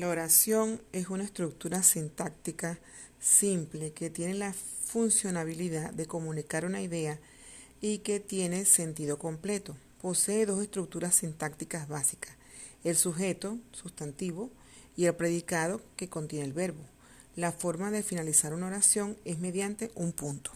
La oración es una estructura sintáctica simple que tiene la funcionabilidad de comunicar una idea y que tiene sentido completo. Posee dos estructuras sintácticas básicas, el sujeto, sustantivo, y el predicado que contiene el verbo. La forma de finalizar una oración es mediante un punto.